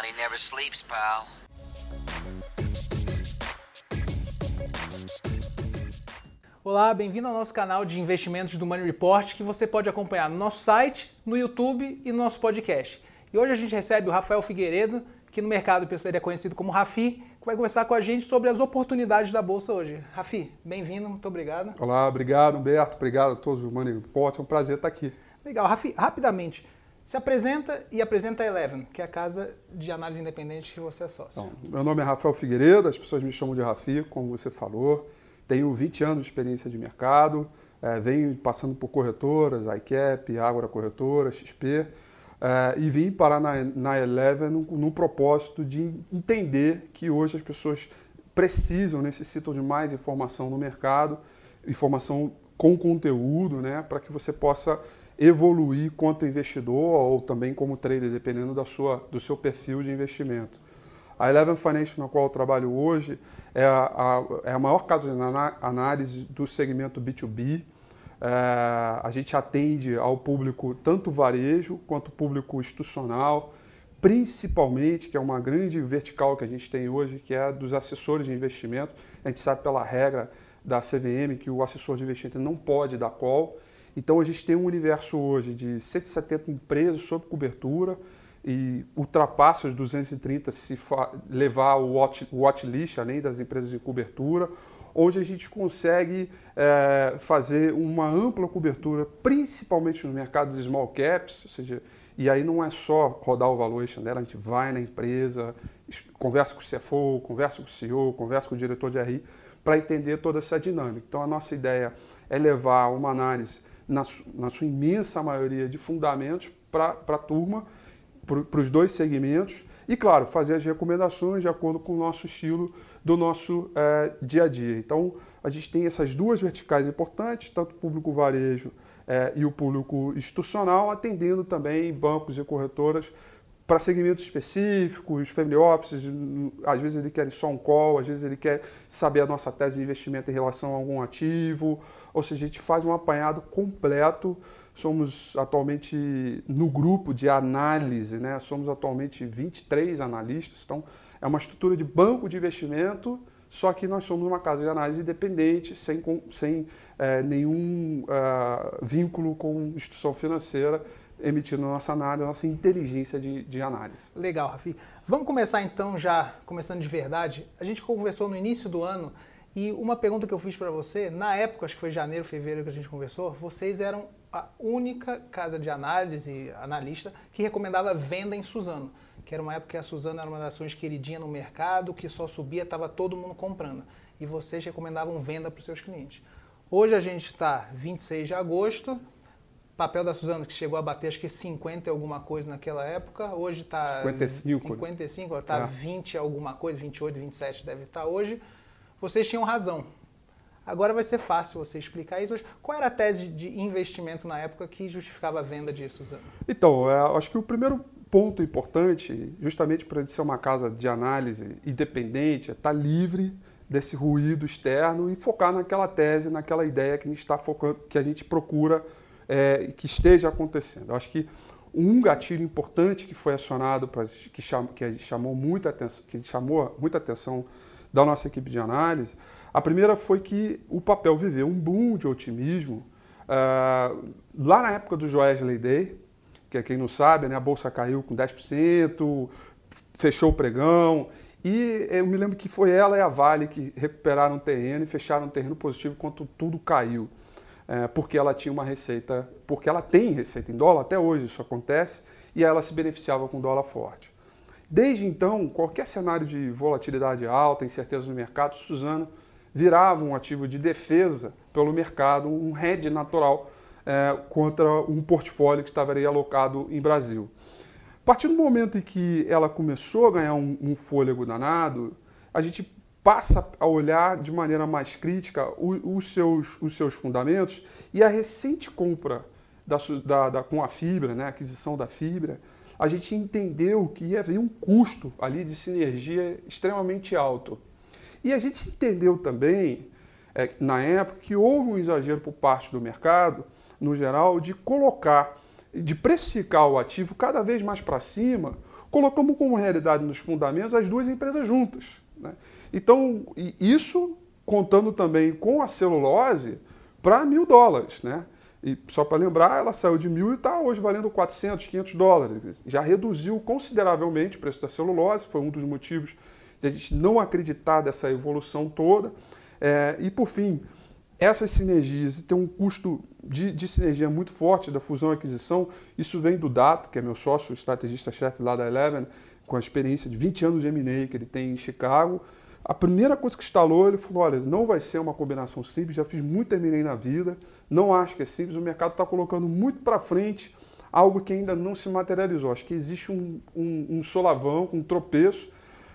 Money never sleeps, pal. Olá, bem-vindo ao nosso canal de investimentos do Money Report, que você pode acompanhar no nosso site, no YouTube e no nosso podcast. E hoje a gente recebe o Rafael Figueiredo, que no mercado ele é conhecido como Rafi, que vai conversar com a gente sobre as oportunidades da Bolsa hoje. Rafi, bem-vindo, muito obrigado. Olá, obrigado Humberto, obrigado a todos do Money Report, é um prazer estar aqui. Legal, Rafi, rapidamente, se apresenta e apresenta a Eleven, que é a casa de análise independente que você é sócio. Então, meu nome é Rafael Figueiredo, as pessoas me chamam de Rafi, como você falou. Tenho 20 anos de experiência de mercado, é, venho passando por corretoras, ICAP, Ágora Corretora, XP, é, e vim parar na, na Eleven no, no propósito de entender que hoje as pessoas precisam, necessitam de mais informação no mercado, informação com conteúdo, né, para que você possa evoluir quanto investidor ou também como trader, dependendo da sua, do seu perfil de investimento. A Eleven Financial, na qual eu trabalho hoje, é a, a, é a maior casa de análise do segmento B2B. É, a gente atende ao público tanto varejo quanto público institucional, principalmente, que é uma grande vertical que a gente tem hoje, que é dos assessores de investimento. A gente sabe pela regra da CVM que o assessor de investimento não pode dar call. Então a gente tem um universo hoje de 170 empresas sob cobertura, e ultrapassa os 230 se levar o watch, watch list, além das empresas de cobertura, onde a gente consegue é, fazer uma ampla cobertura, principalmente no mercado de small caps, ou seja, e aí não é só rodar o valuation dela, a gente vai na empresa, conversa com o CFO, conversa com o CEO, conversa com o diretor de RI, para entender toda essa dinâmica. Então a nossa ideia é levar uma análise, na, na sua imensa maioria, de fundamentos para a turma, para os dois segmentos e, claro, fazer as recomendações de acordo com o nosso estilo do nosso é, dia a dia. Então, a gente tem essas duas verticais importantes, tanto o público varejo é, e o público institucional, atendendo também bancos e corretoras para segmentos específicos, family offices, às vezes ele quer só um call, às vezes ele quer saber a nossa tese de investimento em relação a algum ativo, ou seja, a gente faz um apanhado completo Somos atualmente no grupo de análise, né? somos atualmente 23 analistas, então é uma estrutura de banco de investimento, só que nós somos uma casa de análise independente, sem, sem é, nenhum é, vínculo com instituição financeira, emitindo nossa análise, nossa inteligência de, de análise. Legal, Rafi. Vamos começar então, já começando de verdade. A gente conversou no início do ano e uma pergunta que eu fiz para você, na época, acho que foi janeiro, fevereiro que a gente conversou, vocês eram a única casa de análise, analista, que recomendava venda em Suzano. Que era uma época que a Suzano era uma das ações queridinhas no mercado, que só subia, estava todo mundo comprando. E vocês recomendavam venda para os seus clientes. Hoje a gente está 26 de agosto, papel da Suzano que chegou a bater acho que 50 alguma coisa naquela época, hoje está 55, 55 está é. 20 alguma coisa, 28, 27 deve estar hoje. Vocês tinham razão Agora vai ser fácil você explicar isso. Qual era a tese de investimento na época que justificava a venda disso, Suzano? Então, é, acho que o primeiro ponto importante, justamente para ser uma casa de análise independente, é estar tá livre desse ruído externo e focar naquela tese, naquela ideia que a gente está focando, que a gente procura é, que esteja acontecendo. Eu acho que um gatilho importante que foi acionado para que, chamou, que chamou muita atenção, que chamou muita atenção da nossa equipe de análise a primeira foi que o papel viveu um boom de otimismo. Uh, lá na época do Joesley Day, que é quem não sabe, né, a bolsa caiu com 10%, fechou o pregão. E eu me lembro que foi ela e a Vale que recuperaram o terreno e fecharam o terreno positivo enquanto tudo caiu. É, porque ela tinha uma receita, porque ela tem receita em dólar, até hoje isso acontece, e ela se beneficiava com dólar forte. Desde então, qualquer cenário de volatilidade alta, incerteza no mercado, Suzano virava um ativo de defesa pelo mercado, um hedge natural é, contra um portfólio que estava ali alocado em Brasil. A partir do momento em que ela começou a ganhar um, um fôlego danado, a gente passa a olhar de maneira mais crítica os, os seus, os seus fundamentos e a recente compra da, da, da, com a fibra, né, a aquisição da fibra, a gente entendeu que ia haver um custo ali de sinergia extremamente alto. E a gente entendeu também, é, na época, que houve um exagero por parte do mercado, no geral, de colocar, de precificar o ativo cada vez mais para cima, colocamos como realidade nos fundamentos as duas empresas juntas. Né? Então, isso contando também com a celulose para mil dólares. Né? E só para lembrar, ela saiu de mil e está hoje valendo 400, 500 dólares. Já reduziu consideravelmente o preço da celulose, foi um dos motivos de a gente não acreditar dessa evolução toda. É, e por fim, essas sinergias tem um custo de, de, sinergia muito forte da fusão e aquisição. Isso vem do Dato, que é meu sócio, estrategista-chefe lá da Eleven, com a experiência de 20 anos de M&A que ele tem em Chicago. A primeira coisa que instalou, ele falou, olha, não vai ser uma combinação simples, já fiz muito M&A na vida, não acho que é simples, o mercado está colocando muito para frente algo que ainda não se materializou. Acho que existe um, um, um solavanco, um tropeço,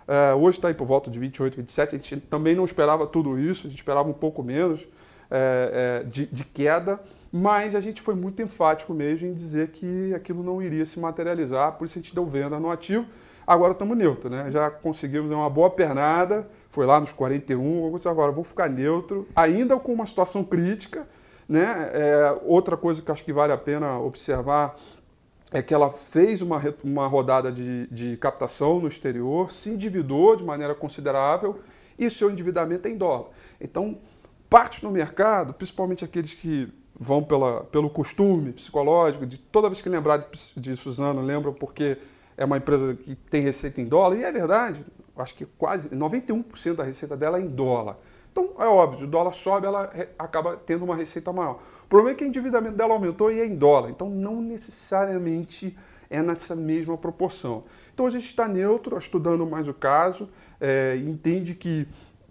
é, hoje está aí por volta de 28, 27. A gente também não esperava tudo isso, a gente esperava um pouco menos é, é, de, de, queda, mas a gente foi muito enfático mesmo em dizer que aquilo não iria se materializar, por isso a gente deu venda no ativo. Agora estamos neutro, né? Já conseguimos uma boa pernada, foi lá nos 41, agora vamos ficar neutro, ainda com uma situação crítica. Né? É, outra coisa que acho que vale a pena observar é que ela fez uma, uma rodada de, de captação no exterior, se endividou de maneira considerável e seu endividamento é em dólar. Então, parte no mercado, principalmente aqueles que vão pela, pelo costume psicológico, de toda vez que lembrar de, de Suzano, lembram porque é uma empresa que tem receita em dólar, e é verdade, acho que quase 91% da receita dela é em dólar. Então, é óbvio, o dólar sobe, ela acaba tendo uma receita maior. O problema é que o endividamento dela aumentou e é em dólar. Então, não necessariamente é nessa mesma proporção. Então, a gente está neutro, estudando mais o caso, é, entende que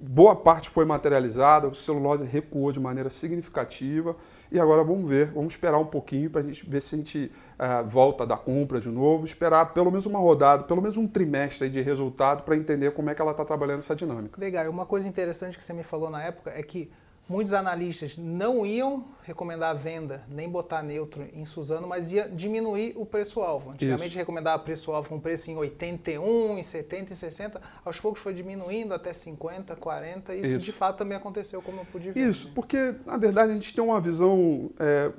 boa parte foi materializada, o celulose recuou de maneira significativa e agora vamos ver, vamos esperar um pouquinho para a gente ver se a gente uh, volta da compra de novo, esperar pelo menos uma rodada, pelo menos um trimestre de resultado para entender como é que ela está trabalhando essa dinâmica. Legal, uma coisa interessante que você me falou na época é que muitos analistas não iam recomendar a venda, nem botar neutro em Suzano, mas ia diminuir o preço-alvo. Antigamente Isso. recomendava preço-alvo com preço em 81, em 70, em 60. Aos poucos foi diminuindo até 50, 40. Isso, Isso. de fato também aconteceu, como eu pude ver. Isso, porque na verdade a gente tem uma visão é,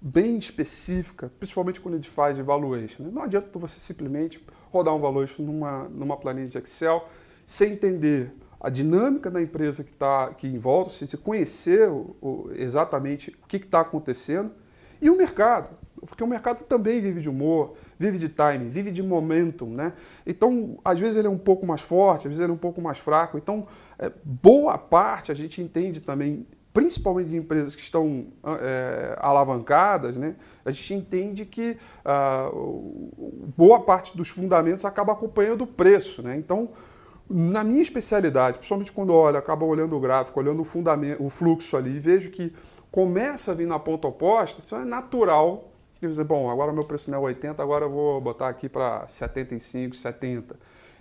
bem específica, principalmente quando a gente faz de valuation. Né? Não adianta você simplesmente rodar um valuation numa, numa planilha de Excel sem entender a dinâmica da empresa que está em volta, se conhecer o, o, exatamente o que está acontecendo e o mercado, porque o mercado também vive de humor, vive de timing, vive de momentum, né? Então, às vezes ele é um pouco mais forte, às vezes ele é um pouco mais fraco. Então, é, boa parte a gente entende também, principalmente de empresas que estão é, alavancadas, né? A gente entende que ah, boa parte dos fundamentos acaba acompanhando o preço, né? Então, na minha especialidade, principalmente quando olho, acabo olhando o gráfico, olhando o fundamento, o fluxo ali, e vejo que começa a vir na ponta oposta, isso é natural. E dizer, bom, agora meu preço não é 80, agora eu vou botar aqui para 75, 70.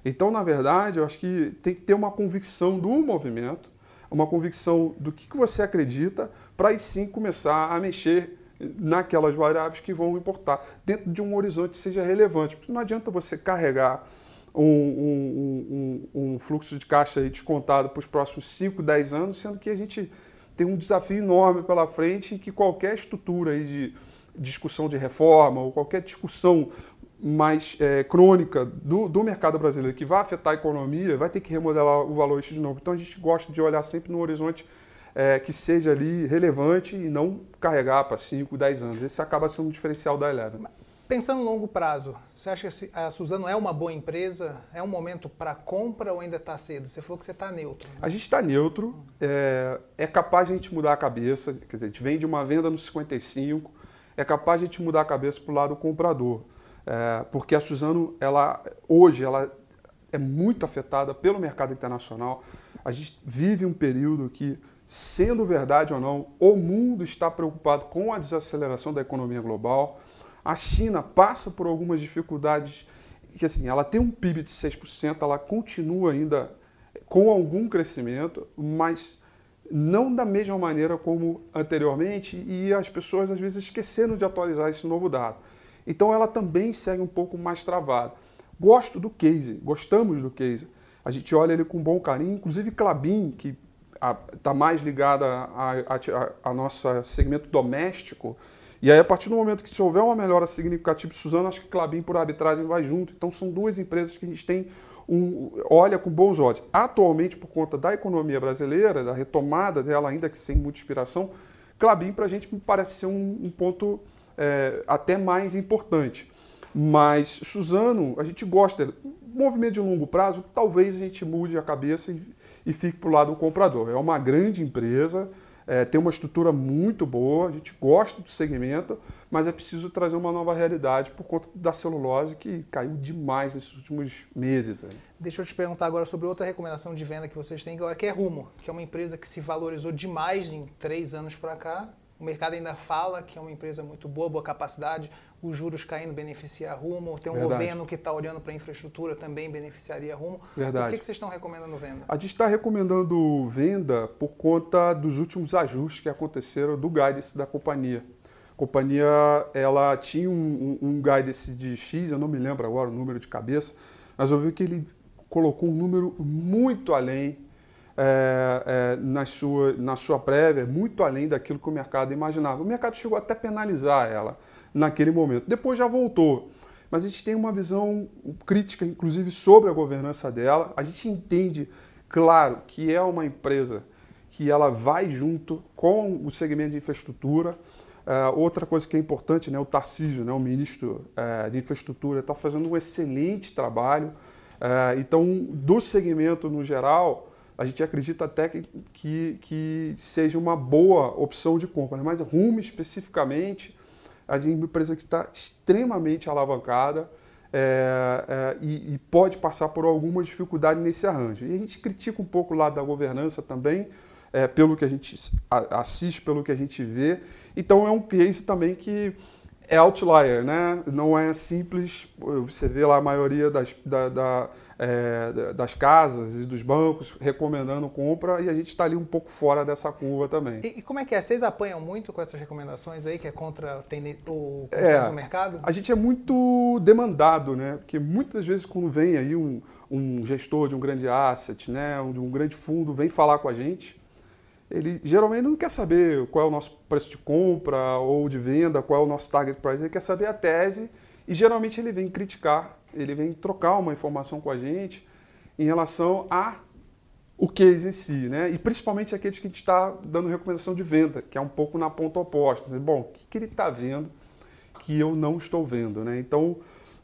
Então, na verdade, eu acho que tem que ter uma convicção do movimento, uma convicção do que, que você acredita, para aí sim começar a mexer naquelas variáveis que vão importar, dentro de um horizonte que seja relevante. Não adianta você carregar um, um, um, um fluxo de caixa descontado para os próximos 5, 10 anos, sendo que a gente tem um desafio enorme pela frente e que qualquer estrutura aí de discussão de reforma ou qualquer discussão mais é, crônica do, do mercado brasileiro que vai afetar a economia, vai ter que remodelar o valor de novo. Então a gente gosta de olhar sempre no horizonte é, que seja ali relevante e não carregar para 5, 10 anos. Esse acaba sendo um diferencial da Eleven. Pensando no longo prazo, você acha que a Suzano é uma boa empresa? É um momento para compra ou ainda está cedo? Você falou que você está neutro. Né? A gente está neutro, é, é, capaz de a gente mudar a cabeça, quer dizer, a gente vem de uma venda no 55, é capaz de a gente mudar a cabeça para o lado comprador. É, porque a Suzano, ela, hoje, ela é muito afetada pelo mercado internacional. A gente vive um período que, sendo verdade ou não, o mundo está preocupado com a desaceleração da economia global. A China passa por algumas dificuldades, que assim, ela tem um PIB de 6%, ela continua ainda com algum crescimento, mas não da mesma maneira como anteriormente, e as pessoas às vezes esqueceram de atualizar esse novo dado. Então ela também segue um pouco mais travada. Gosto do case, gostamos do case. A gente olha ele com bom carinho, inclusive Clabin, que está mais ligada ao nosso segmento doméstico, E aí, a partir do momento que se houver uma melhora significativa de Suzano, acho que Clabin por arbitragem vai junto. Então, são duas empresas que a gente tem um, olha com bons olhos. Atualmente, por conta da economia brasileira, da retomada dela, ainda que sem muita inspiração, Clabin para a gente me parece ser um, um ponto é, até mais importante. Mas Suzano, a gente gosta dele. Movimento de longo prazo, talvez a gente mude a cabeça e, e fique para o lado do comprador. É uma grande empresa, é, tem uma estrutura muito boa, a gente gosta do segmento, mas é preciso trazer uma nova realidade por conta da celulose que caiu demais nesses últimos meses. Né? Deixa eu te perguntar agora sobre outra recomendação de venda que vocês têm que é Rumo, que é uma empresa que se valorizou demais em três anos para cá. O mercado ainda fala que é uma empresa muito boa, boa capacidade, os juros caindo beneficia a Rumo, tem um Verdade. governo que está olhando para a infraestrutura também beneficiaria a Rumo. Verdade. Por que, que vocês estão recomendando venda? A gente está recomendando venda por conta dos últimos ajustes que aconteceram do guidance da companhia. A companhia ela tinha um, um, um guidance de X, eu não me lembro agora o número de cabeça, mas eu vi que ele colocou um número muito além é, é, na, sua, na sua prévia, muito além daquilo que o mercado imaginava. O mercado chegou até a penalizar ela naquele momento. Depois já voltou. Mas a gente tem uma visão crítica, inclusive, sobre a governança dela. A gente entende, claro, que é uma empresa que ela vai junto com o segmento de infraestrutura. Uh, outra coisa que é importante, né, o Tarcísio, né, o ministro uh, de infraestrutura, está fazendo um excelente trabalho. Uh, então, do segmento no geral, a gente acredita até que, que, que seja uma boa opção de compra. Né? Mas Rumo especificamente, a gente é uma empresa que está extremamente alavancada é, é, e, e, pode passar por alguma dificuldade nesse arranjo. E a gente critica um pouco o lado da governança também, é, pelo que a gente assiste, pelo que a gente vê. Então é um case também que é outlier, né? Não é simples. Você vê lá a maioria das, da, da, é, das casas e dos bancos recomendando compra e a gente está ali um pouco fora dessa curva também. E, e, como é que é? Vocês apanham muito com essas recomendações aí, que é contra o consenso é, do mercado? A gente é muito demandado, né? Porque muitas vezes quando vem aí um, um gestor de um grande asset, né? Um, de um grande fundo, vem falar com a gente, ele geralmente não quer saber qual é o nosso preço de compra ou de venda, qual é o nosso target price, ele quer saber a tese e geralmente ele vem criticar, ele vem trocar uma informação com a gente em relação a o case em si, né? E principalmente aqueles que a gente está dando recomendação de venda, que é um pouco na ponta oposta. Bom, o que, que ele está vendo que eu não estou vendo, né? Então,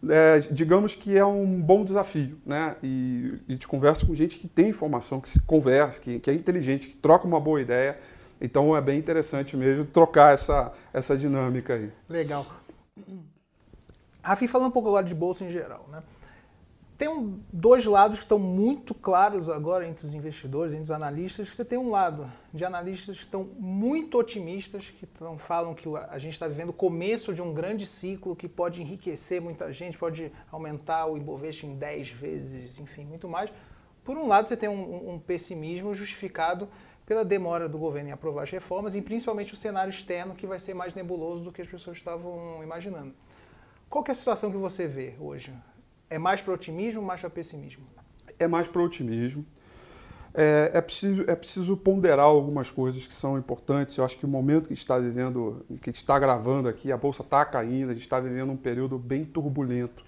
é, digamos que é um bom desafio, né? E, a gente conversa com gente que tem informação, que se conversa, que, que é inteligente, que troca uma boa ideia. Então é bem interessante mesmo trocar essa, essa dinâmica aí. Legal. Rafi, falando um pouco agora de bolsa em geral, né? tem um, dois lados que estão muito claros agora entre os investidores, entre os analistas. Você tem um lado de analistas que estão muito otimistas, que tão, falam que a gente está vivendo o começo de um grande ciclo que pode enriquecer muita gente, pode aumentar o Ibovespa em 10 vezes, enfim, muito mais. Por um lado, você tem um, um pessimismo justificado pela demora do governo em aprovar as reformas e principalmente o cenário externo que vai ser mais nebuloso do que as pessoas estavam imaginando. Qual é a situação que você vê hoje? É mais para otimismo ou mais para pessimismo? É mais para otimismo. É, é, preciso, é preciso ponderar algumas coisas que são importantes. Eu acho que o momento que está vivendo, que está gravando aqui, a bolsa está caindo, a gente está vivendo um período bem turbulento.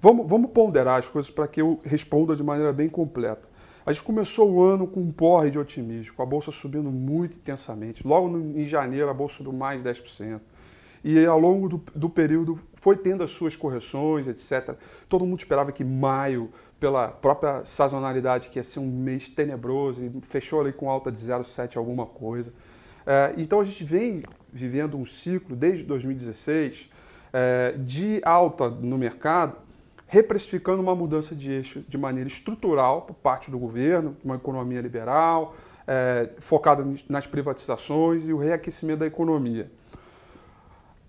Vamos, vamos ponderar as coisas para que eu responda de maneira bem completa. A gente começou o ano com um porre de otimismo, com a bolsa subindo muito intensamente. Logo no, em janeiro, a bolsa subiu mais de 10%. E ao longo do, do período foi tendo as suas correções, etc. Todo mundo esperava que maio, pela própria sazonalidade, que ia ser um mês tenebroso, e fechou ali com alta de 0,7 alguma coisa. É, então a gente vem vivendo um ciclo desde 2016 é, de alta no mercado, reprecificando uma mudança de eixo de maneira estrutural por parte do governo, uma economia liberal, é, focada nas privatizações e o reaquecimento da economia.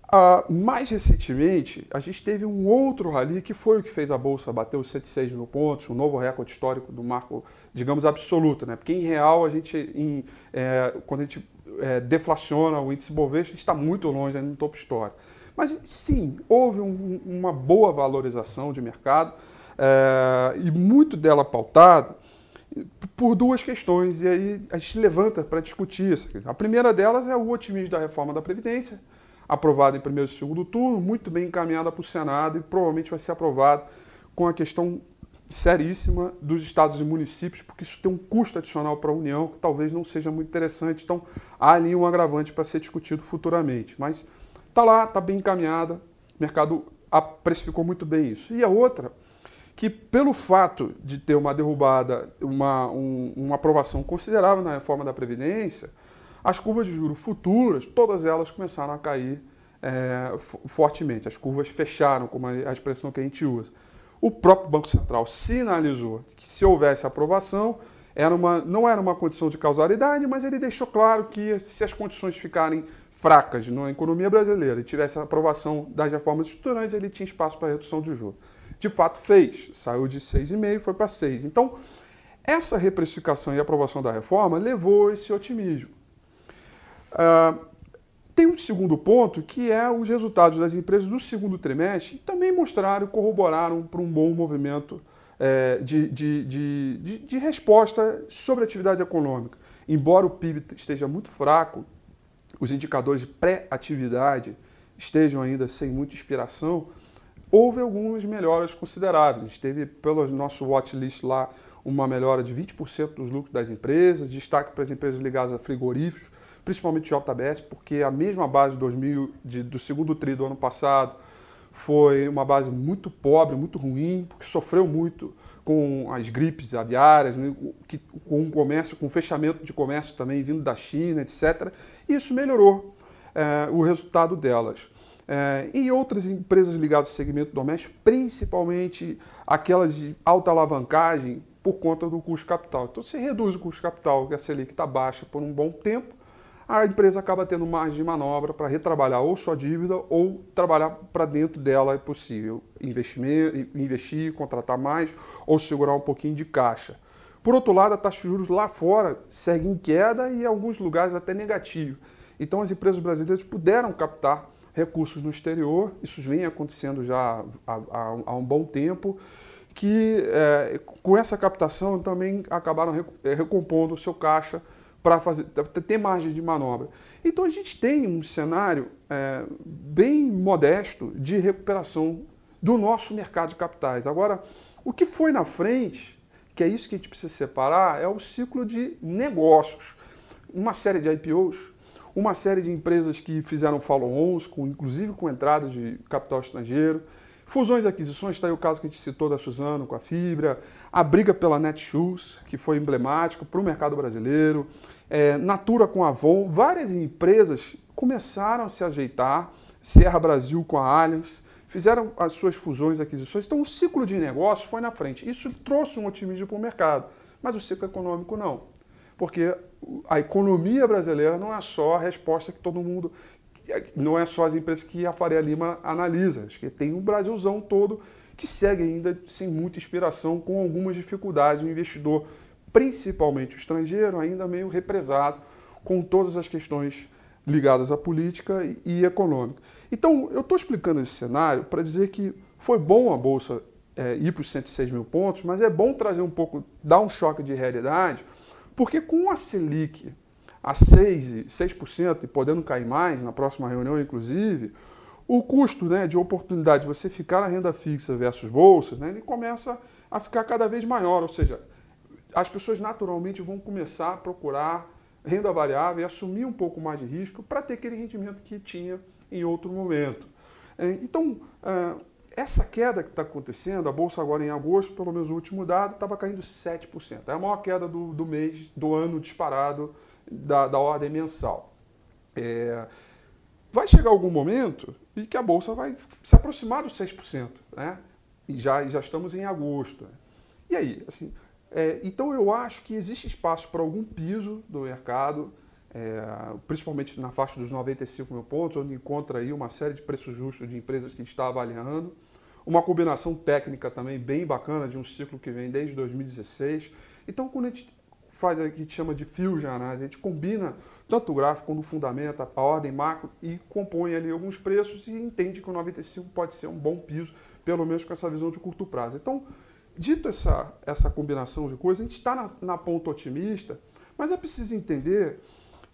Uh, mais recentemente, a gente teve um outro rally que foi o que fez a Bolsa bater os 106 mil pontos, um novo recorde histórico do marco, digamos, absoluto. Né? Porque em real, a gente, em, é, quando a gente é, deflaciona o índice Bovespa, está muito longe no topo histórico. Mas sim, houve um, uma boa valorização de mercado é, e muito dela pautado por duas questões. E aí a gente levanta para discutir isso. A primeira delas é o otimismo da reforma da Previdência aprovada em primeiro e segundo turno, muito bem encaminhada para o Senado e provavelmente vai ser aprovada com a questão seríssima dos estados e municípios, porque isso tem um custo adicional para a União que talvez não seja muito interessante. Então, há ali um agravante para ser discutido futuramente. Mas está lá, está bem encaminhada, o mercado precificou muito bem isso. E a outra, que pelo fato de ter uma derrubada, uma, um, uma aprovação considerável na reforma da Previdência, as curvas de juros futuras, todas elas começaram a cair é, fortemente. As curvas fecharam, como a expressão que a gente usa. O próprio Banco Central sinalizou que se houvesse aprovação, era uma, não era uma condição de causalidade, mas ele deixou claro que se as condições ficarem fracas na economia brasileira e tivesse a aprovação das reformas estruturantes, ele tinha espaço para redução de juros. De fato, fez. Saiu de 6,5% e foi para 6%. Então, essa reprecificação e aprovação da reforma levou esse otimismo. Uh, tem um segundo ponto, que é os resultados das empresas do segundo trimestre, também mostraram, corroboraram para um bom movimento é, de, de, de, de, resposta sobre a atividade econômica. Embora o PIB esteja muito fraco, os indicadores de pré-atividade estejam ainda sem muita inspiração, houve algumas melhoras consideráveis. Teve, pelo nosso watchlist lá, uma melhora de 20% dos lucros das empresas, destaque para as empresas ligadas a frigoríficos, principalmente JBS, porque a mesma base de 2000, de, do segundo tri do ano passado foi uma base muito pobre, muito ruim, porque sofreu muito com as gripes aviárias, né, com o comércio, com o fechamento de comércio também vindo da China, etc. E isso melhorou é, o resultado delas. É, e outras empresas ligadas ao segmento doméstico, principalmente aquelas de alta alavancagem, por conta do custo capital. Então, se reduz o custo capital, que a Selic está baixa por um bom tempo, a empresa acaba tendo margem de manobra para retrabalhar ou sua dívida ou trabalhar para dentro dela é possível. Investimento, investir, contratar mais ou segurar um pouquinho de caixa. Por outro lado, a taxa de juros lá fora segue em queda e em alguns lugares até negativo. Então as empresas brasileiras puderam captar recursos no exterior, isso vem acontecendo já há, há, um bom tempo, que é, com essa captação também acabaram recompondo o seu caixa para ter margem de manobra. Então a gente tem um cenário é, bem modesto de recuperação do nosso mercado de capitais. Agora, o que foi na frente, que é isso que a gente precisa separar, é o ciclo de negócios. Uma série de IPOs, uma série de empresas que fizeram follow-ons, com, inclusive com entradas de capital estrangeiro, Fusões e aquisições, está aí o caso que a gente citou da Suzano com a Fibra, a briga pela Netshoes, que foi emblemático para o mercado brasileiro, é, Natura com a Avon, várias empresas começaram a se ajeitar, Serra Brasil com a Allianz, fizeram as suas fusões e aquisições. Então o ciclo de negócio foi na frente. Isso trouxe um otimismo para o mercado, mas o ciclo econômico não. Porque a economia brasileira não é só a resposta que todo mundo não é só as empresas que a Faria Lima analisa, acho que tem um Brasilzão todo que segue ainda sem muita inspiração, com algumas dificuldades. O investidor, principalmente o estrangeiro, ainda meio represado com todas as questões ligadas à política e, econômica. Então, eu estou explicando esse cenário para dizer que foi bom a Bolsa é, ir para os 106 mil pontos, mas é bom trazer um pouco, dar um choque de realidade, porque com a Selic a 6%, 6% e podendo cair mais na próxima reunião, inclusive, o custo né, de oportunidade de você ficar na renda fixa versus bolsas, né, ele começa a ficar cada vez maior. Ou seja, as pessoas naturalmente vão começar a procurar renda variável e assumir um pouco mais de risco para ter aquele rendimento que tinha em outro momento. É, então, é, essa queda que está acontecendo, a Bolsa agora em agosto, pelo menos o último dado, estava caindo 7%. É a maior queda do, do mês, do ano disparado da, da ordem mensal. É, vai chegar algum momento e que a Bolsa vai se aproximar dos 6%, né? E já, já estamos em agosto. E aí, assim, é, então eu acho que existe espaço para algum piso do mercado, é, principalmente na faixa dos 95 mil pontos, onde encontra aí uma série de preços justos de empresas que a gente está avaliando. Uma combinação técnica também bem bacana de um ciclo que vem desde 2016. Então, quando a gente faz o que a gente chama de fusion análise. A gente combina tanto o gráfico quanto o fundamento, a ordem macro e compõe ali alguns preços e entende que o 95 pode ser um bom piso, pelo menos com essa visão de curto prazo. Então, dito essa, essa combinação de coisas, a gente está na, na ponta otimista, mas é preciso entender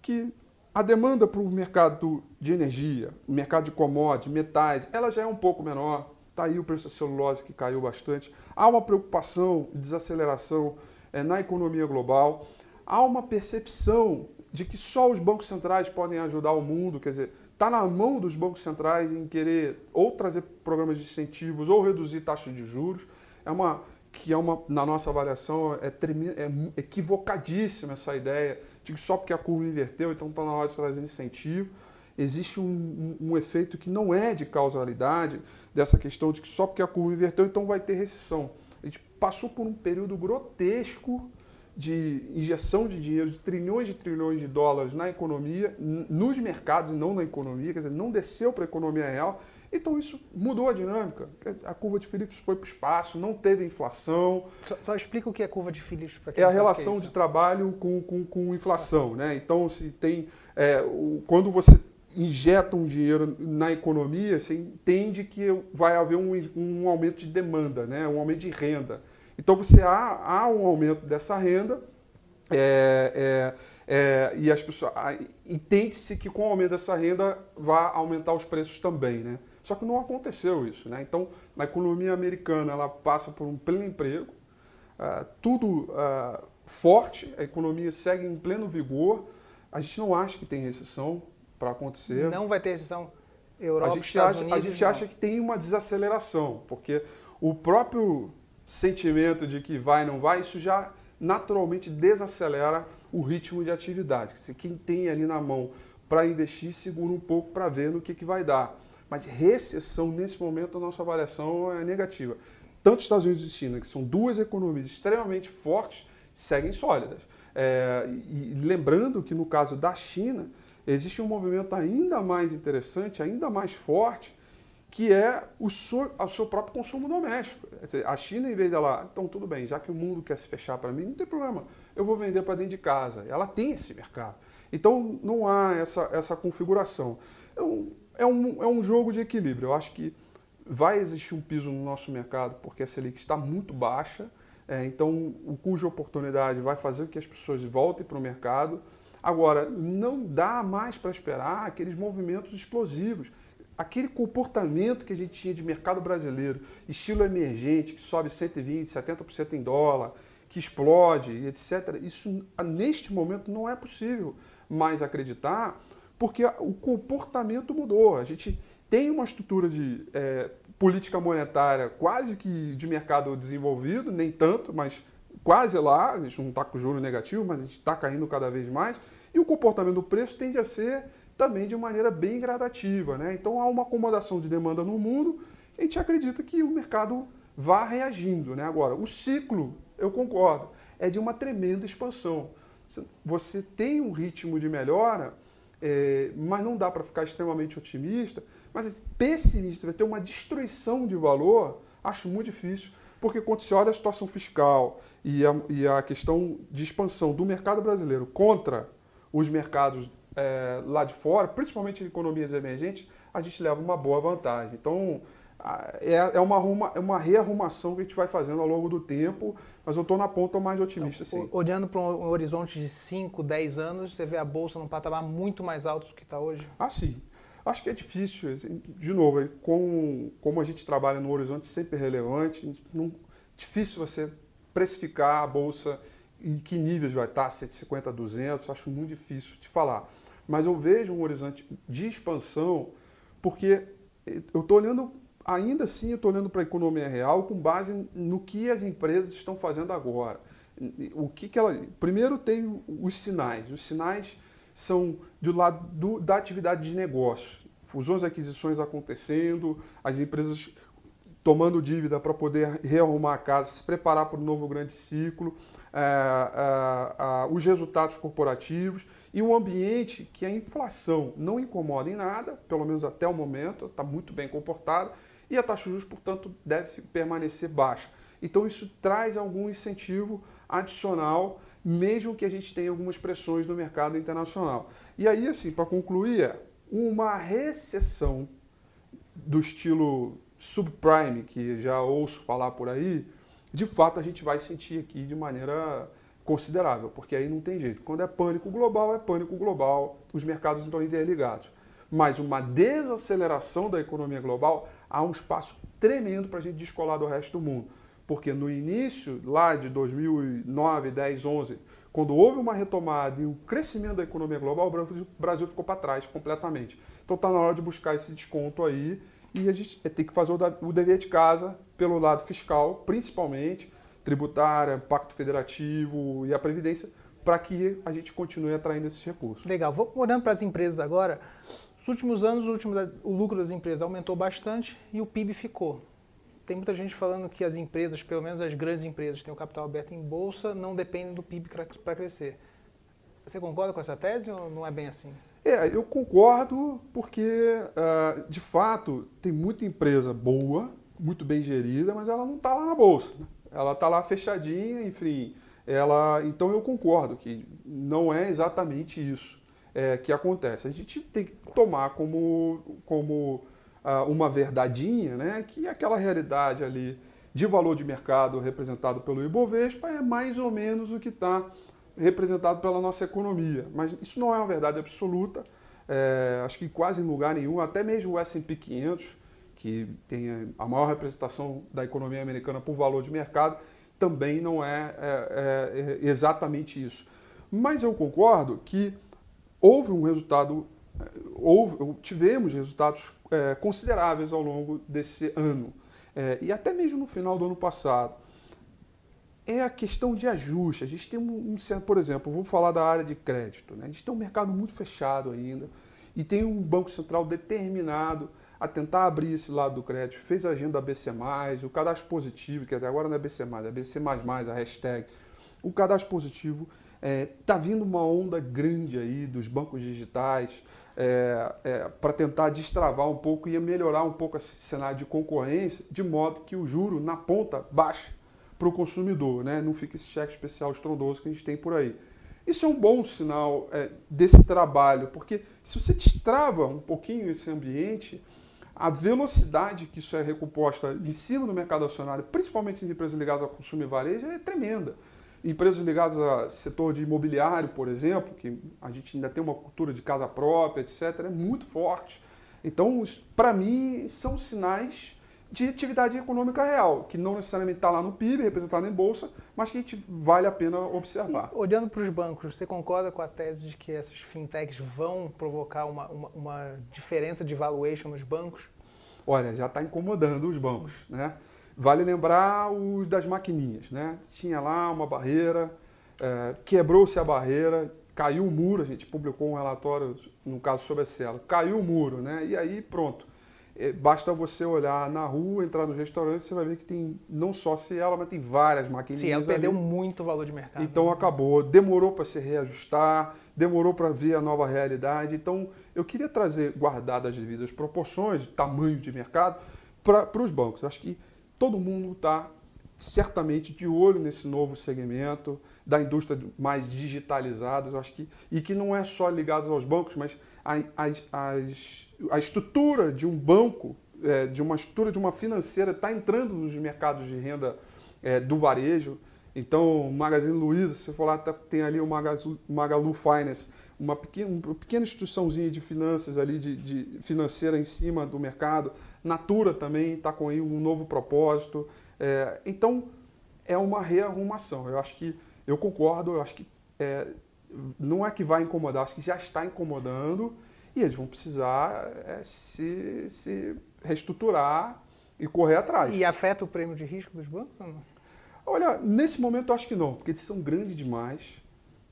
que a demanda para o mercado de energia, mercado de commodities, metais, ela já é um pouco menor. Está aí o preço da celulose que caiu bastante. Há uma preocupação de desaceleração é, na economia global. Há uma percepção de que só os bancos centrais podem ajudar o mundo, quer dizer, está na mão dos bancos centrais em querer ou trazer programas de incentivos ou reduzir taxas de juros. É uma que é uma, na nossa avaliação, é, é equivocadíssima essa ideia de que só porque a curva inverteu, então está na hora de trazer incentivo. Existe um, um, um, efeito que não é de causalidade dessa questão de que só porque a curva inverteu, então vai ter recessão. A gente passou por um período grotesco de injeção de dinheiro, de trilhões e trilhões de dólares na economia, nos mercados e não na economia, quer dizer, não desceu para a economia real. Então isso mudou a dinâmica. A curva de Phillips foi para o espaço, não teve inflação. Só, só, explica o que é curva de Phillips para quem É a relação é de trabalho com, com, com inflação. Né? Então, se tem. É, o, quando você injeta um dinheiro na economia, você entende que vai haver um, um aumento de demanda, né? um aumento de renda. Então você há, há um aumento dessa renda é, é, é, e as pessoas entende-se que com o aumento dessa renda vai aumentar os preços também, né? Só que não aconteceu isso, né? Então na economia americana ela passa por um pleno emprego, uh, tudo uh, forte, a economia segue em pleno vigor. A gente não acha que tem recessão para acontecer. Não vai ter recessão. Europa, a gente Estados acha, Unidos, a gente acha que tem uma desaceleração, porque o próprio sentimento de que vai não vai, isso já naturalmente desacelera o ritmo de atividade. Quem tem ali na mão para investir, segura um pouco para ver no que, que vai dar. Mas recessão, nesse momento, a nossa avaliação é negativa. Tanto Estados Unidos e China, que são duas economias extremamente fortes, seguem sólidas. É, e lembrando que no caso da China, existe um movimento ainda mais interessante, ainda mais forte, que é o seu, o seu próprio consumo doméstico. A China, em vez dela, então tudo bem, já que o mundo quer se fechar para mim, não tem problema, eu vou vender para dentro de casa. Ela tem esse mercado. Então não há essa, essa configuração. É um, é, um, é um jogo de equilíbrio. Eu acho que vai existir um piso no nosso mercado porque a Selic está muito baixa, é, então o de oportunidade vai fazer com que as pessoas voltem para o mercado. Agora, não dá mais para esperar aqueles movimentos explosivos aquele comportamento que a gente tinha de mercado brasileiro, estilo emergente, que sobe 120, 70% em dólar, que explode, etc., isso neste momento não é possível mais acreditar, porque o comportamento mudou. A gente tem uma estrutura de é, política monetária quase que de mercado desenvolvido, nem tanto, mas quase lá, a gente não está com juro negativo, mas a gente está caindo cada vez mais, e o comportamento do preço tende a ser também de maneira bem gradativa. Né? Então há uma acomodação de demanda no mundo a gente acredita que o mercado vá reagindo. Né? Agora, o ciclo, eu concordo, é de uma tremenda expansão. Você tem um ritmo de melhora, é, mas não dá para ficar extremamente otimista, mas pessimista, vai ter uma destruição de valor, acho muito difícil, porque quando se olha a situação fiscal e a, e a questão de expansão do mercado brasileiro contra os mercados é, lá de fora, principalmente em economias emergentes, a gente leva uma boa vantagem. Então, é, é uma, arruma, é uma rearrumação que a gente vai fazendo ao longo do tempo, mas eu estou na ponta mais otimista, então, sim. Olhando para um horizonte de 5, 10 anos, você vê a Bolsa num patamar muito mais alto do que está hoje? Ah, sim. Acho que é difícil. Assim, de novo, com, como a gente trabalha no horizonte sempre relevante, não, difícil você precificar a Bolsa em que níveis vai estar, 150, 200, acho muito difícil de falar mas eu vejo um horizonte de expansão, porque eu estou olhando, ainda assim, eu estou olhando para a economia real com base no que as empresas estão fazendo agora. O que, que ela. Primeiro tem os sinais. Os sinais são do lado do, da atividade de negócio. Fusões e aquisições acontecendo, as empresas tomando dívida para poder rearrumar a casa, se preparar para o novo grande ciclo, é, é, é, os resultados corporativos e um ambiente que a inflação não incomoda em nada, pelo menos até o momento, está muito bem comportado, e a taxa de juros, portanto, deve permanecer baixa. Então, isso traz algum incentivo adicional, mesmo que a gente tenha algumas pressões no mercado internacional. E aí, assim, para concluir, uma recessão do estilo subprime, que já ouço falar por aí, de fato a gente vai sentir aqui de maneira considerável, porque aí não tem jeito. Quando é pânico global, é pânico global, os mercados estão interligados. Mas uma desaceleração da economia global, há um espaço tremendo para a gente descolar do resto do mundo. Porque no início, lá de 2009, 10, 11, quando houve uma retomada e um crescimento da economia global, o Brasil ficou para trás completamente. Então está na hora de buscar esse desconto aí e a gente tem que fazer o dever de casa pelo lado fiscal, principalmente, tributária, pacto federativo e a previdência, para que a gente continue atraindo esses recursos. Legal. Vou olhando para as empresas agora. Nos últimos anos, o, último, o lucro das empresas aumentou bastante e o PIB ficou tem muita gente falando que as empresas, pelo menos as grandes empresas, têm o capital aberto em bolsa, não dependem do PIB para crescer. Você concorda com essa tese ou não é bem assim? É, eu concordo porque, uh, de fato, tem muita empresa boa, muito bem gerida, mas ela não está lá na bolsa. Ela está lá fechadinha, enfim. Ela, então eu concordo que não é exatamente isso é, que acontece. A gente tem que tomar como, como uma verdadinha, né, que aquela realidade ali de valor de mercado representado pelo Ibovespa é mais ou menos o que está representado pela nossa economia. Mas isso não é uma verdade absoluta. É, acho que quase em lugar nenhum, até mesmo o S&P 500, que tem a maior representação da economia americana por valor de mercado, também não é, é, é exatamente isso. Mas eu concordo que houve um resultado houve, tivemos resultados é, consideráveis ao longo desse ano. É, e até mesmo no final do ano passado. É a questão de ajuste. A gente tem um, um por exemplo, vamos falar da área de crédito. Né? A gente tem um mercado muito fechado ainda e tem um Banco Central determinado a tentar abrir esse lado do crédito. Fez a agenda BC+, o cadastro positivo, que até agora não é BC+, é BC++, a hashtag. O cadastro positivo Está é, tá vindo uma onda grande aí dos bancos digitais é, é, para tentar destravar um pouco e melhorar um pouco esse cenário de concorrência, de modo que o juro na ponta baixe para o consumidor, né? não fique esse cheque especial estrondoso que a gente tem por aí. Isso é um bom sinal é, desse trabalho, porque se você destrava um pouquinho esse ambiente, a velocidade que isso é recomposta em cima do mercado acionário, principalmente em empresas ligadas ao consumo e varejo, é tremenda. Empresas ligadas ao setor de imobiliário, por exemplo, que a gente ainda tem uma cultura de casa própria, etc., é muito forte. Então, para mim, são sinais de atividade econômica real, que não necessariamente está lá no PIB, representado em bolsa, mas que a gente vale a pena observar. E, olhando para os bancos, você concorda com a tese de que essas fintechs vão provocar uma, uma, uma diferença de valuation nos bancos? Olha, já está incomodando os bancos, né? Vale lembrar os das maquininhas, né? Tinha lá uma barreira, é, quebrou-se a barreira, caiu o muro, a gente publicou um relatório, no caso sobre a Cielo, caiu o muro, né? E aí pronto. É, basta você olhar na rua, entrar no restaurante, você vai ver que tem não só Cielo, mas tem várias maquininhas. Cielo perdeu muito valor de mercado. Então acabou, demorou para se reajustar, demorou para ver a nova realidade. Então eu queria trazer, guardadas as devidas proporções, tamanho de mercado, para os bancos. Eu acho que todo mundo está certamente de olho nesse novo segmento da indústria mais digitalizada, eu acho que e que não é só ligado aos bancos, mas a, a, a, estrutura de um banco, é, de uma estrutura de uma financeira está entrando nos mercados de renda é, do varejo. Então, Magazine Luiza, se for lá, tá, tem ali o Magalu, Magalu Finance, uma pequena, uma pequena instituiçãozinha de finanças ali, de, de financeira em cima do mercado. Natura também está com aí um novo propósito. É, então, é uma rearrumação. Eu acho que, eu concordo, eu acho que é, não é que vai incomodar, acho que já está incomodando e eles vão precisar é, se, se reestruturar e correr atrás. E afeta o prêmio de risco dos bancos ou não? Olha, nesse momento eu acho que não, porque eles são grandes demais.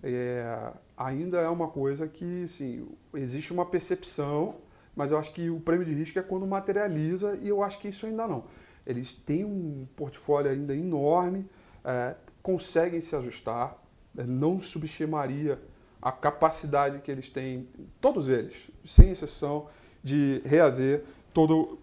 É, ainda é uma coisa que, sim, existe uma percepção mas eu acho que o prêmio de risco é quando materializa e eu acho que isso ainda não. Eles têm um portfólio ainda enorme, é, conseguem se ajustar, é, não subestimaria a capacidade que eles têm, todos eles, sem exceção, de reaver todo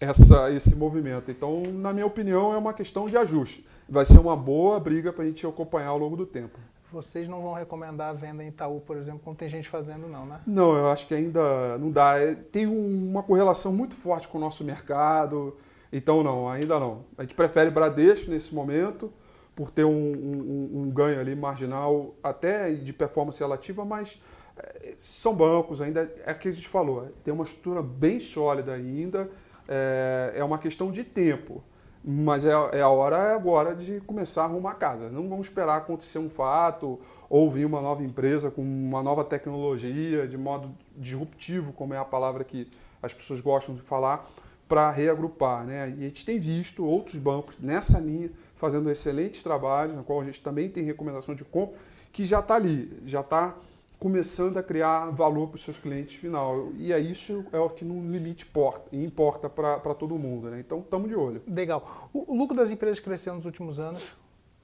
essa, esse movimento. Então, na minha opinião, é uma questão de ajuste. Vai ser uma boa briga para a gente acompanhar ao longo do tempo. Vocês não vão recomendar a venda em Itaú, por exemplo, como tem gente fazendo, não, né? Não, eu acho que ainda não dá. É, tem uma correlação muito forte com o nosso mercado. Então, não, ainda não. A gente prefere Bradesco nesse momento, por ter um, um, um ganho ali marginal, até de performance relativa, mas é, são bancos ainda, é o que a gente falou, tem uma estrutura bem sólida ainda, é, é uma questão de tempo. Mas é, é, a hora agora de começar a arrumar a casa. Não vamos esperar acontecer um fato ou vir uma nova empresa com uma nova tecnologia de modo disruptivo, como é a palavra que as pessoas gostam de falar, para reagrupar. Né? E a gente tem visto outros bancos nessa linha fazendo excelentes trabalhos, na qual a gente também tem recomendação de compra, que já está ali, já está começando a criar valor para os seus clientes final. E é isso é o que no limite importa, importa para todo mundo. Né? Então, estamos de olho. Legal. O, o lucro das empresas cresceu nos últimos anos,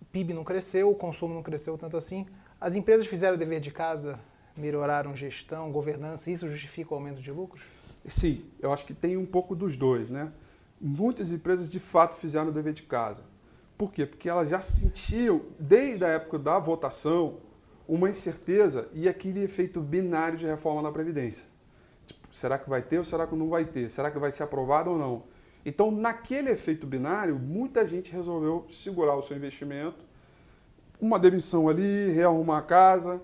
o PIB não cresceu, o consumo não cresceu tanto assim. As empresas fizeram o dever de casa, melhoraram gestão, governança, isso justifica o aumento de lucros? Sim, eu acho que tem um pouco dos dois. Né? Muitas empresas, de fato, fizeram o dever de casa. Por quê? Porque elas já sentiam, desde a época da votação, uma incerteza e aquele efeito binário de reforma da Previdência. Tipo, será que vai ter ou será que não vai ter? Será que vai ser aprovado ou não? Então, naquele efeito binário, muita gente resolveu segurar o seu investimento, uma demissão ali, rearrumar a casa,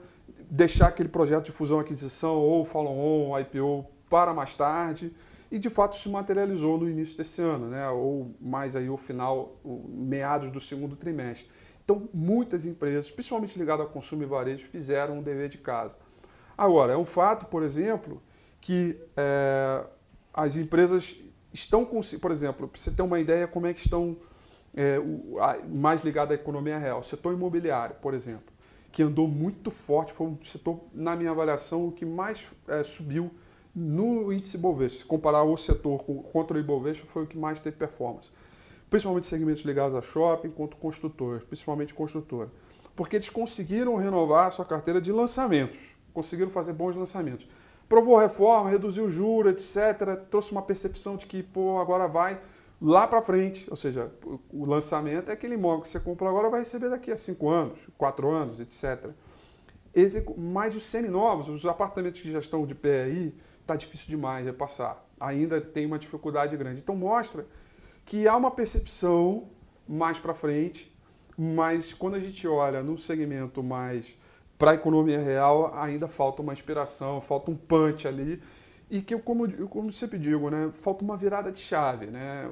deixar aquele projeto de fusão-aquisição ou follow-on, IPO para mais tarde, e de fato se materializou no início desse ano, né? ou mais aí o final, o meados do segundo trimestre. Então, muitas empresas, principalmente ligadas ao consumo e varejo, fizeram um dever de casa. Agora, é um fato, por exemplo, que é, as empresas estão, por exemplo, para você ter uma ideia como é que estão é, o, a, mais ligadas à economia real, o setor imobiliário, por exemplo, que andou muito forte, foi um setor, na minha avaliação, o que mais é, subiu no índice Bovespa. Se comparar o setor com, contra o Ibovespa, foi o que mais teve performance principalmente segmentos ligados a shopping, quanto construtores, principalmente construtora. Porque eles conseguiram renovar a sua carteira de lançamentos, conseguiram fazer bons lançamentos. Provou reforma, reduziu o juro, etc. Trouxe uma percepção de que, pô, agora vai lá para frente. Ou seja, o lançamento é aquele imóvel que você comprou agora vai receber daqui a 5 anos, 4 anos, etc. Mas os seminovos, os apartamentos que já estão de pé aí, está difícil demais de passar. Ainda tem uma dificuldade grande. Então mostra que há uma percepção mais para frente, mas quando a gente olha no segmento mais para a economia real, ainda falta uma inspiração, falta um punch ali, e que, como, como sempre digo, né, falta uma virada de chave. Né?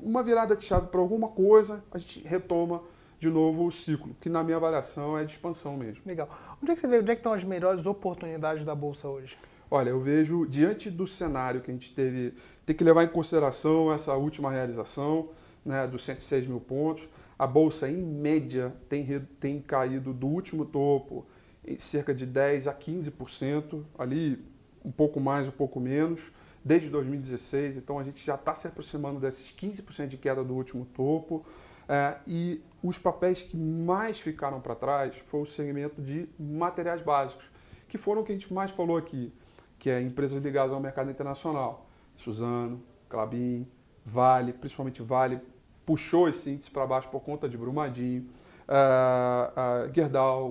Uma virada de chave para alguma coisa, a gente retoma de novo o ciclo, que na minha avaliação é de expansão mesmo. Legal. Onde é que você vê, onde é que estão as melhores oportunidades da Bolsa hoje? Olha, eu vejo, diante do cenário que a gente teve, tem que levar em consideração essa última realização né, dos 106 mil pontos. A Bolsa, em média, tem, tem caído do último topo em cerca de 10% a 15%, ali um pouco mais, um pouco menos, desde 2016. Então, a gente já está se aproximando desses 15% de queda do último topo. É, e os papéis que mais ficaram para trás foi o segmento de materiais básicos, que foram o que a gente mais falou aqui que é empresas ligadas ao mercado internacional. Suzano, Clabin, Vale, principalmente Vale, puxou esse índice para baixo por conta de Brumadinho, uh, uh, Gerdau,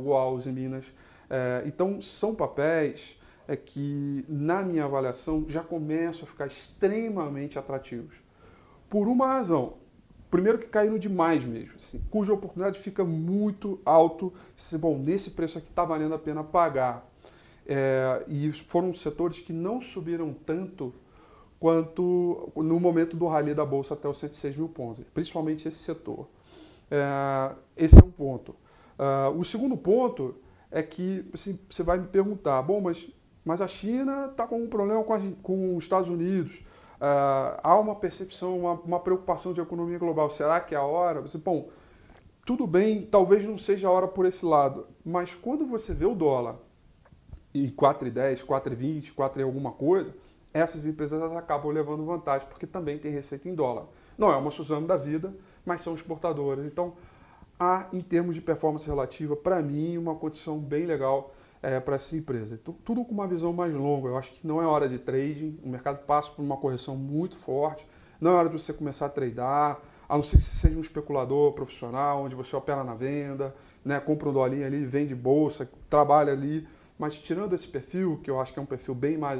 Minas. Uh, então, são papéis é, que, na minha avaliação, já começam a ficar extremamente atrativos. Por uma razão. Primeiro que caíram demais mesmo, assim, cuja oportunidade fica muito alto. Bom, nesse preço aqui está valendo a pena pagar. É, e foram setores que não subiram tanto quanto no momento do rally da Bolsa até os 106 mil pontos, principalmente esse setor. É, esse é um ponto. É, o segundo ponto é que assim, você vai me perguntar, bom, mas, mas a China está com um problema com, a, com os Estados Unidos, é, há uma percepção, uma, uma, preocupação de economia global, será que é a hora? Você, bom, tudo bem, talvez não seja a hora por esse lado, mas quando você vê o dólar em 4,10, 4,20, 4 e alguma coisa, essas empresas acabam levando vantagem, porque também tem receita em dólar. Não é uma Suzano da vida, mas são exportadoras. Então, há, em termos de performance relativa, para mim, uma condição bem legal é, para essa empresa. Então, tudo com uma visão mais longa. Eu acho que não é hora de trading, o mercado passa por uma correção muito forte, não é hora de você começar a tradar, a não ser que você seja um especulador profissional, onde você opera na venda, né, compra um dolinho ali, vende bolsa, trabalha ali mas tirando esse perfil, que eu acho que é um perfil bem mais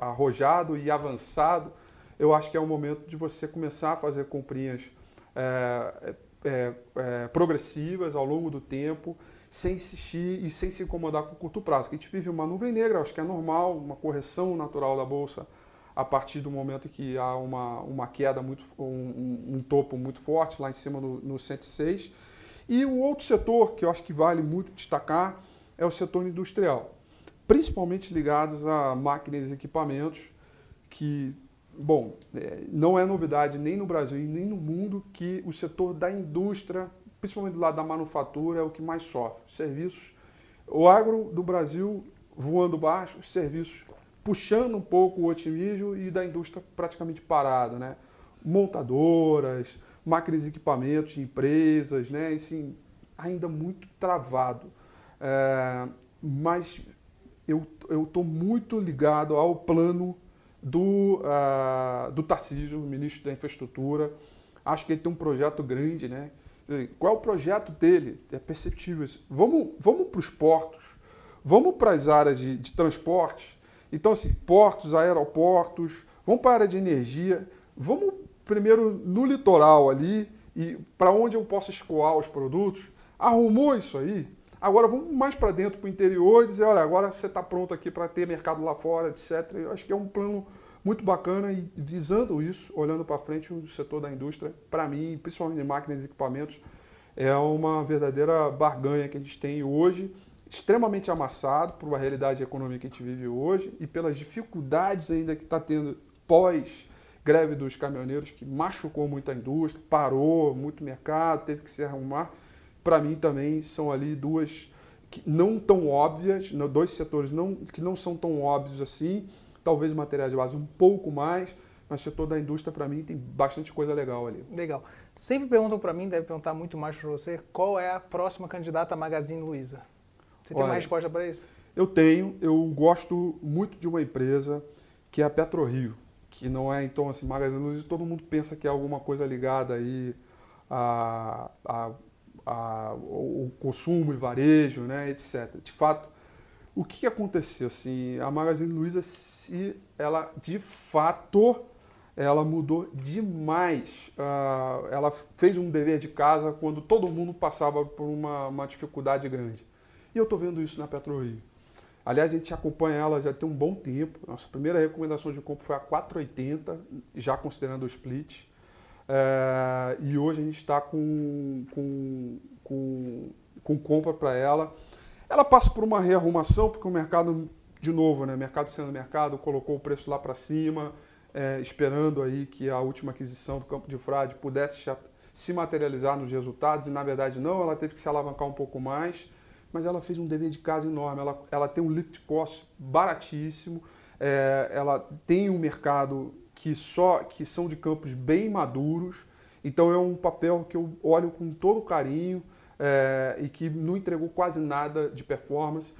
arrojado e avançado, eu acho que é o momento de você começar a fazer comprinhas é, é, é, progressivas ao longo do tempo, sem insistir e sem se incomodar com o curto prazo. A gente vive uma nuvem negra, acho que é normal, uma correção natural da bolsa a partir do momento que há uma, uma queda, muito, um, um topo muito forte lá em cima no, no 106. E o outro setor que eu acho que vale muito destacar é o setor industrial, principalmente ligados a máquinas e equipamentos, que, bom, é, não é novidade nem no Brasil nem no mundo que o setor da indústria, principalmente do lado da manufatura, é o que mais sofre. Serviços, o agro do Brasil voando baixo, serviços puxando um pouco o otimismo e da indústria praticamente parada, né? Montadoras, máquinas e equipamentos empresas, né? Assim, ainda muito travado. É, mas eu estou muito ligado ao plano do, uh, do Tarcísio, ministro da Infraestrutura. Acho que ele tem um projeto grande, né? Qual é o projeto dele? É perceptível. Vamos, vamos para os portos, vamos para as áreas de, de transporte, então, assim, portos, aeroportos, vamos para a área de energia, vamos primeiro no litoral ali e para onde eu posso escoar os produtos. Arrumou isso aí? Agora vamos mais para dentro, para o interior, e dizer, olha, agora você está pronto aqui para ter mercado lá fora, etc. Eu acho que é um plano muito bacana e visando isso, olhando para frente, o setor da indústria, para mim, principalmente de máquinas e equipamentos, é uma verdadeira barganha que a gente tem hoje extremamente amassado por uma realidade econômica que a gente vive hoje e pelas dificuldades ainda que está tendo pós greve dos caminhoneiros que machucou muito a indústria, parou muito mercado, teve que se arrumar. Para mim também são ali duas que não tão óbvias, dois setores não, que não são tão óbvios assim, talvez materiais de base um pouco mais, mas o setor da indústria para mim tem bastante coisa legal ali. Legal. Sempre perguntam para mim, deve perguntar muito mais para você, qual é a próxima candidata a Magazine Luiza? Você tem Olha, uma resposta para isso? Eu tenho. Eu gosto muito de uma empresa que é a PetroRio, que não é, então, assim, Magazine Luiza, todo mundo pensa que é alguma coisa ligada aí a, a, a, o consumo e varejo, né, etc. De fato, o que aconteceu? Assim, a Magazine Luiza, se ela de fato ela mudou demais. Uh, ela fez um dever de casa quando todo mundo passava por uma, uma dificuldade grande. E eu estou vendo isso na PetroRio. Aliás, a gente acompanha ela já tem um bom tempo. Nossa primeira recomendação de compra foi a 4,80, já considerando o split. É, e hoje a gente está com, com, com, com compra para ela. Ela passa por uma rearrumação, porque o mercado, de novo, né, mercado sendo mercado, colocou o preço lá para cima, é, esperando aí que a última aquisição do campo de frade pudesse se materializar nos resultados, e na verdade não, ela teve que se alavancar um pouco mais mas ela fez um dever de casa enorme. Ela, ela tem um lift cost baratíssimo, é, ela tem um mercado que só que são de campos bem maduros. Então é um papel que eu olho com todo carinho é, e que não entregou quase nada de performance,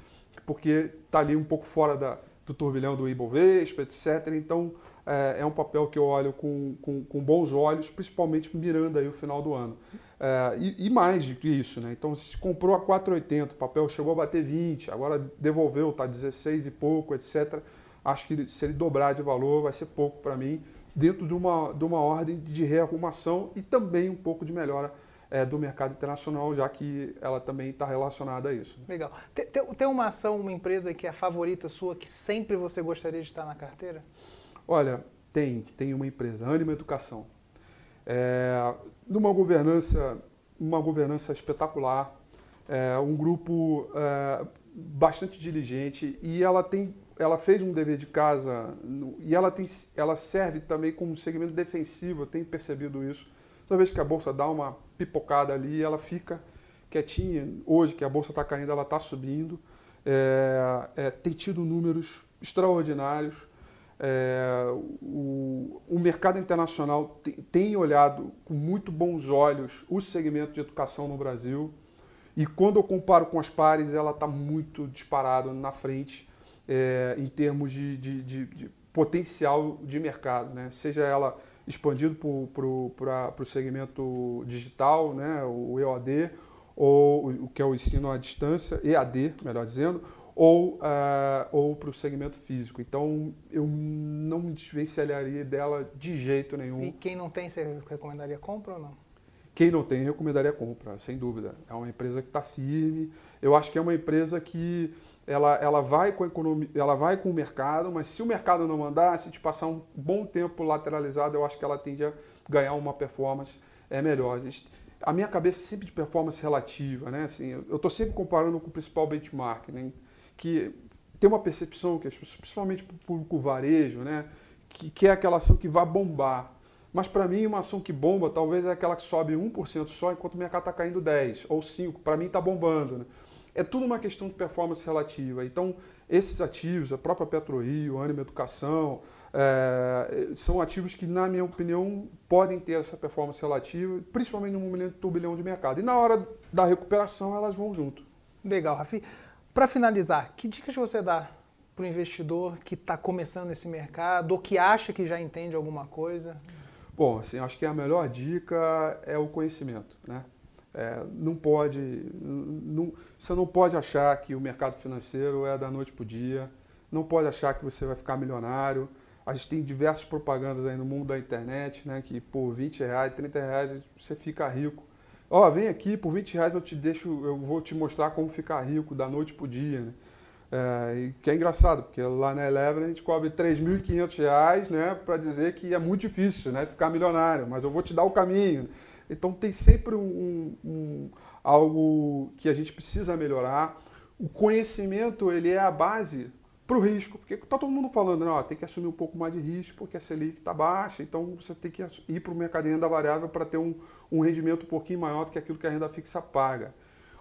porque está ali um pouco fora da, do turbilhão do Ibovespa, etc. Então é, é, um papel que eu olho com, com, com, bons olhos, principalmente mirando aí o final do ano. É, e, e, mais do que isso, né? Então, se comprou a 4,80, o papel chegou a bater 20, agora devolveu, está 16 e pouco, etc. Acho que se ele dobrar de valor, vai ser pouco para mim, dentro de uma, de uma ordem de rearrumação e também um pouco de melhora é, do mercado internacional, já que ela também está relacionada a isso. Legal. Tem, tem uma ação, uma empresa que é favorita sua, que sempre você gostaria de estar na carteira? Olha, tem, tem uma empresa, Anima Educação. É, numa governança, uma governança espetacular, é, um grupo é, bastante diligente e ela tem, ela fez um dever de casa e ela tem, ela serve também como segmento defensivo. Eu tenho percebido isso. Toda vez que a bolsa dá uma pipocada ali, ela fica quietinha. Hoje que a bolsa está caindo, ela está subindo. É, é, tem tido números extraordinários. É, o, o, mercado internacional tem, tem, olhado com muito bons olhos o segmento de educação no Brasil. E quando eu comparo com as pares, ela está muito disparada na frente é, em termos de, de, de, de, potencial de mercado, né? seja ela expandido para o segmento digital, né? o EOD, ou o que é o ensino à distância, EAD, melhor dizendo, ou, uh, ou para o segmento físico. Então, eu não desvencilharia dela de jeito nenhum. E quem não tem, você recomendaria compra ou não? quem não tem, recomendaria compra, sem dúvida. É uma empresa que está firme. Eu acho que é uma empresa que ela, ela, vai com a economia, ela vai com o mercado, mas se o mercado não mandar, se te passar um bom tempo lateralizado, eu acho que ela tende a ganhar uma performance é melhor. A, gente, a minha cabeça é sempre de performance relativa, né? Assim, eu estou sempre comparando com o principal benchmark, né? que tem uma percepção que as pessoas, principalmente o público varejo, né? que, que é aquela ação que vai bombar. Mas para mim, uma ação que bomba talvez é aquela que sobe 1% só, enquanto o mercado está caindo 10% ou 5%. Para mim, está bombando. Né? É tudo uma questão de performance relativa. Então, esses ativos, a própria PetroRio, Anima Educação, é, são ativos que, na minha opinião, podem ter essa performance relativa, principalmente no momento de turbilhão de mercado. E na hora da recuperação, elas vão junto. Legal, Rafi. Para finalizar, que dicas você dá para o investidor que está começando esse mercado ou que acha que já entende alguma coisa? Bom, assim, acho que a melhor dica é o conhecimento, né? É, não pode, não, você não pode achar que o mercado financeiro é da noite para o dia, não pode achar que você vai ficar milionário. A gente tem diversas propagandas aí no mundo da internet, né? Que por 20 reais, 30 reais você fica rico. Ó, vem aqui, por 20 reais eu te deixo, eu vou te mostrar como ficar rico da noite para o dia, né? É, que é engraçado, porque lá na Eleven a gente cobre 3.500 reais né, para dizer que é muito difícil né, ficar milionário, mas eu vou te dar o caminho. Então tem sempre um, um, algo que a gente precisa melhorar. O conhecimento ele é a base para o risco, porque está todo mundo falando, né, ó, tem que assumir um pouco mais de risco porque a Selic está baixa, então você tem que ir para o mercado de renda variável para ter um, um rendimento um pouquinho maior do que aquilo que a renda fixa paga.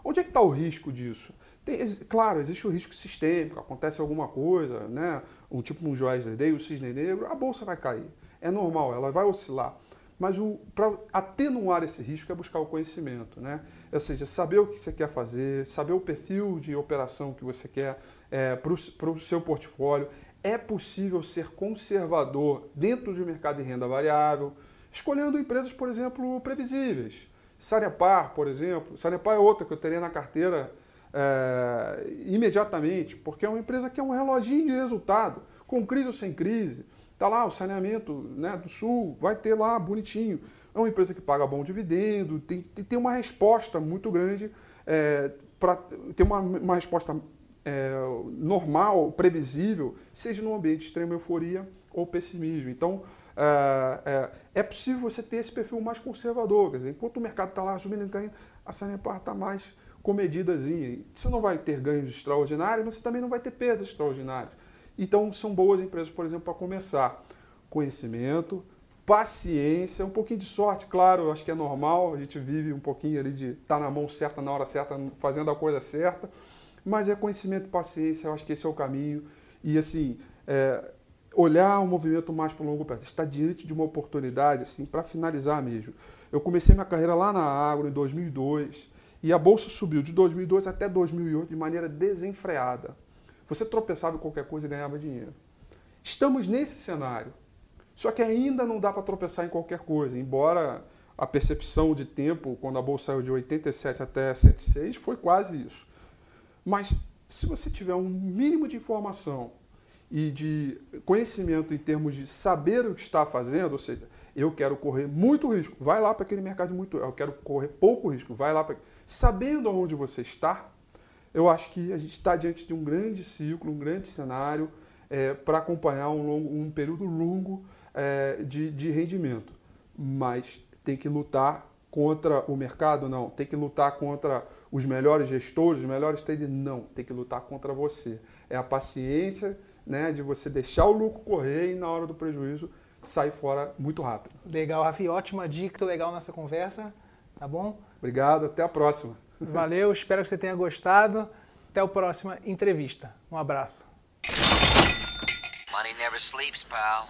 Onde é que está o risco disso? Tem, claro, existe o risco sistêmico, acontece alguma coisa, né? um tipo um Joesley Day, o cisne negro, a bolsa vai cair. É normal, ela vai oscilar. Mas para atenuar esse risco é buscar o conhecimento, né? Ou seja, saber o que você quer fazer, saber o perfil de operação que você quer é, para o seu portfólio. É possível ser conservador dentro de mercado de renda variável, escolhendo empresas, por exemplo, previsíveis. Sanepar, por exemplo. Sanepar é outra que eu teria na carteira é, imediatamente, porque é uma empresa que é um reloginho de resultado, com crise ou sem crise. Está lá o saneamento né, do Sul, vai ter lá bonitinho. É uma empresa que paga bom dividendo, tem, tem uma resposta muito grande, é, para ter uma, uma resposta é, normal, previsível, seja num ambiente de extrema euforia ou pessimismo. Então, é, é, é, possível você ter esse perfil mais conservador. Dizer, enquanto o mercado está lá subindo e caindo, a Sanepar está mais comedidazinha. Você não vai ter ganhos extraordinários, mas você também não vai ter perdas extraordinárias. Então, são boas empresas, por exemplo, para começar. Conhecimento, paciência, um pouquinho de sorte, claro, acho que é normal, a gente vive um pouquinho ali de estar tá na mão certa, na hora certa, fazendo a coisa certa, mas é conhecimento e paciência, eu acho que esse é o caminho. E assim, é, olhar o movimento mais para o longo prazo, estar diante de uma oportunidade, assim, para finalizar mesmo. Eu comecei minha carreira lá na Agro em 2002 e a bolsa subiu de 2002 até 2008 de maneira desenfreada. Você tropeçava em qualquer coisa e ganhava dinheiro. Estamos nesse cenário. Só que ainda não dá para tropeçar em qualquer coisa, embora a percepção de tempo, quando a bolsa saiu de 87 até 106, foi quase isso. Mas se você tiver um mínimo de informação e de conhecimento em termos de saber o que está fazendo, ou seja, eu quero correr muito risco, vai lá para aquele mercado muito, eu quero correr pouco risco, vai lá para sabendo aonde você está, eu acho que a gente está diante de um grande ciclo, um grande cenário é, para acompanhar um, longo, um período longo é, de, de rendimento. Mas tem que lutar contra o mercado? Não. Tem que lutar contra os melhores gestores, os melhores traders? Não. Tem que lutar contra você. É a paciência né, de você deixar o lucro correr e na hora do prejuízo sair fora muito rápido. Legal, Rafi. Ótima dica, legal nessa conversa. Tá bom? Obrigado, até a próxima. Valeu, espero que você tenha gostado. Até a próxima entrevista. Um abraço. Money never sleeps, pal.